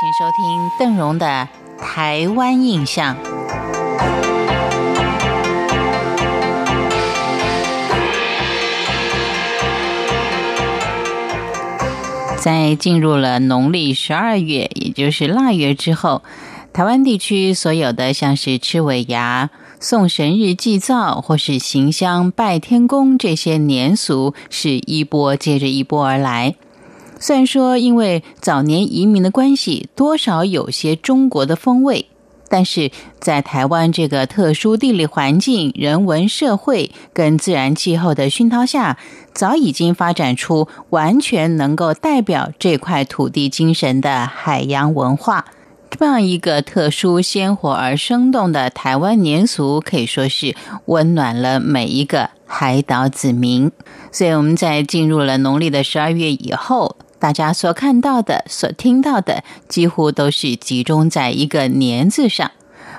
请收听邓荣的《台湾印象》。在进入了农历十二月，也就是腊月之后，台湾地区所有的像是吃尾牙、送神日祭灶或是行香拜天公这些年俗，是一波接着一波而来。虽然说因为早年移民的关系，多少有些中国的风味，但是在台湾这个特殊地理环境、人文社会跟自然气候的熏陶下，早已经发展出完全能够代表这块土地精神的海洋文化。这样一个特殊、鲜活而生动的台湾年俗，可以说是温暖了每一个海岛子民。所以我们在进入了农历的十二月以后。大家所看到的、所听到的，几乎都是集中在一个“年”字上。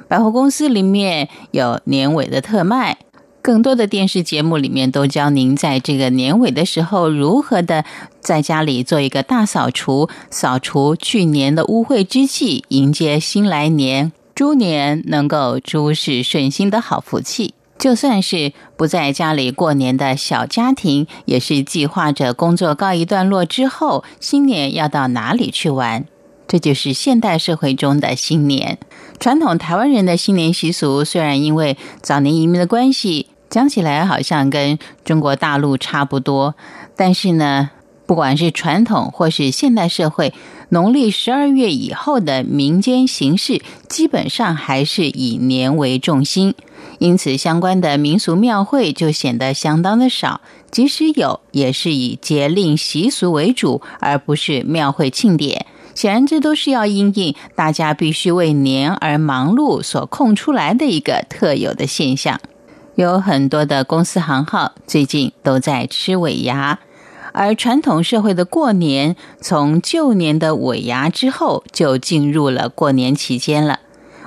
百货公司里面有年尾的特卖，更多的电视节目里面都教您在这个年尾的时候，如何的在家里做一个大扫除，扫除去年的污秽之气，迎接新来年，猪年能够诸事顺心的好福气。就算是不在家里过年的小家庭，也是计划着工作告一段落之后，新年要到哪里去玩。这就是现代社会中的新年。传统台湾人的新年习俗，虽然因为早年移民的关系，讲起来好像跟中国大陆差不多，但是呢。不管是传统或是现代社会，农历十二月以后的民间形式，基本上还是以年为重心，因此相关的民俗庙会就显得相当的少。即使有，也是以节令习俗为主，而不是庙会庆典。显然，这都是要因应大家必须为年而忙碌所空出来的一个特有的现象。有很多的公司行号最近都在吃尾牙。而传统社会的过年，从旧年的尾牙之后，就进入了过年期间了。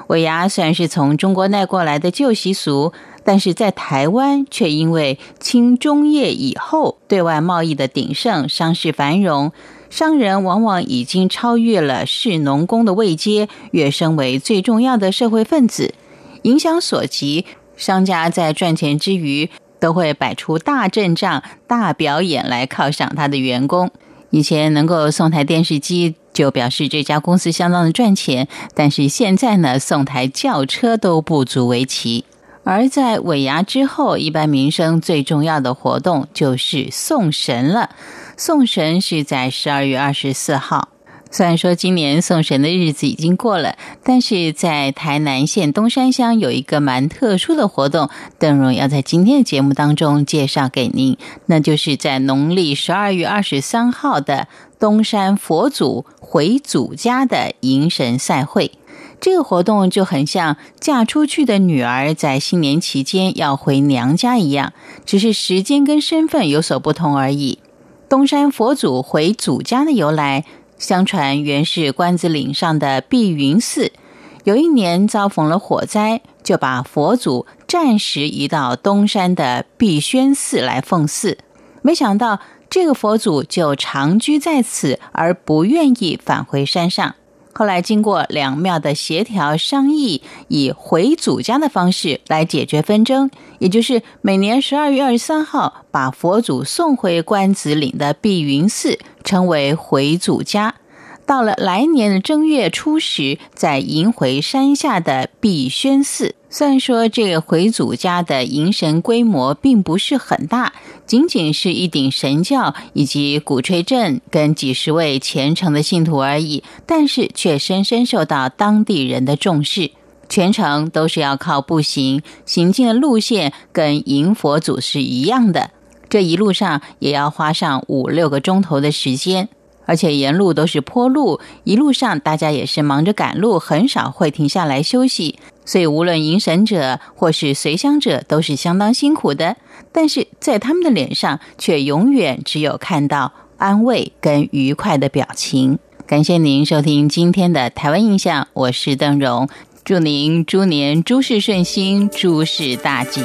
尾牙虽然是从中国带过来的旧习俗，但是在台湾却因为清中叶以后对外贸易的鼎盛，商事繁荣，商人往往已经超越了士农工的位阶，跃升为最重要的社会分子。影响所及，商家在赚钱之余。都会摆出大阵仗、大表演来犒赏他的员工。以前能够送台电视机，就表示这家公司相当的赚钱。但是现在呢，送台轿车都不足为奇。而在尾牙之后，一般民生最重要的活动就是送神了。送神是在十二月二十四号。虽然说今年送神的日子已经过了，但是在台南县东山乡有一个蛮特殊的活动，邓荣要在今天的节目当中介绍给您，那就是在农历十二月二十三号的东山佛祖回祖家的迎神赛会。这个活动就很像嫁出去的女儿在新年期间要回娘家一样，只是时间跟身份有所不同而已。东山佛祖回祖家的由来。相传原是关子岭上的碧云寺，有一年遭逢了火灾，就把佛祖暂时移到东山的碧轩寺来奉祀。没想到这个佛祖就长居在此，而不愿意返回山上。后来经过两庙的协调商议，以回祖家的方式来解决纷争，也就是每年十二月二十三号把佛祖送回关子岭的碧云寺，称为回祖家。到了来年的正月初十，再迎回山下的碧轩寺。虽然说这个回祖家的迎神规模并不是很大，仅仅是一顶神轿以及鼓吹阵跟几十位虔诚的信徒而已，但是却深深受到当地人的重视。全程都是要靠步行，行进的路线跟迎佛祖是一样的，这一路上也要花上五六个钟头的时间。而且沿路都是坡路，一路上大家也是忙着赶路，很少会停下来休息。所以无论迎神者或是随香者，都是相当辛苦的。但是在他们的脸上，却永远只有看到安慰跟愉快的表情。感谢您收听今天的台湾印象，我是邓荣，祝您猪年诸事顺心，诸事大吉。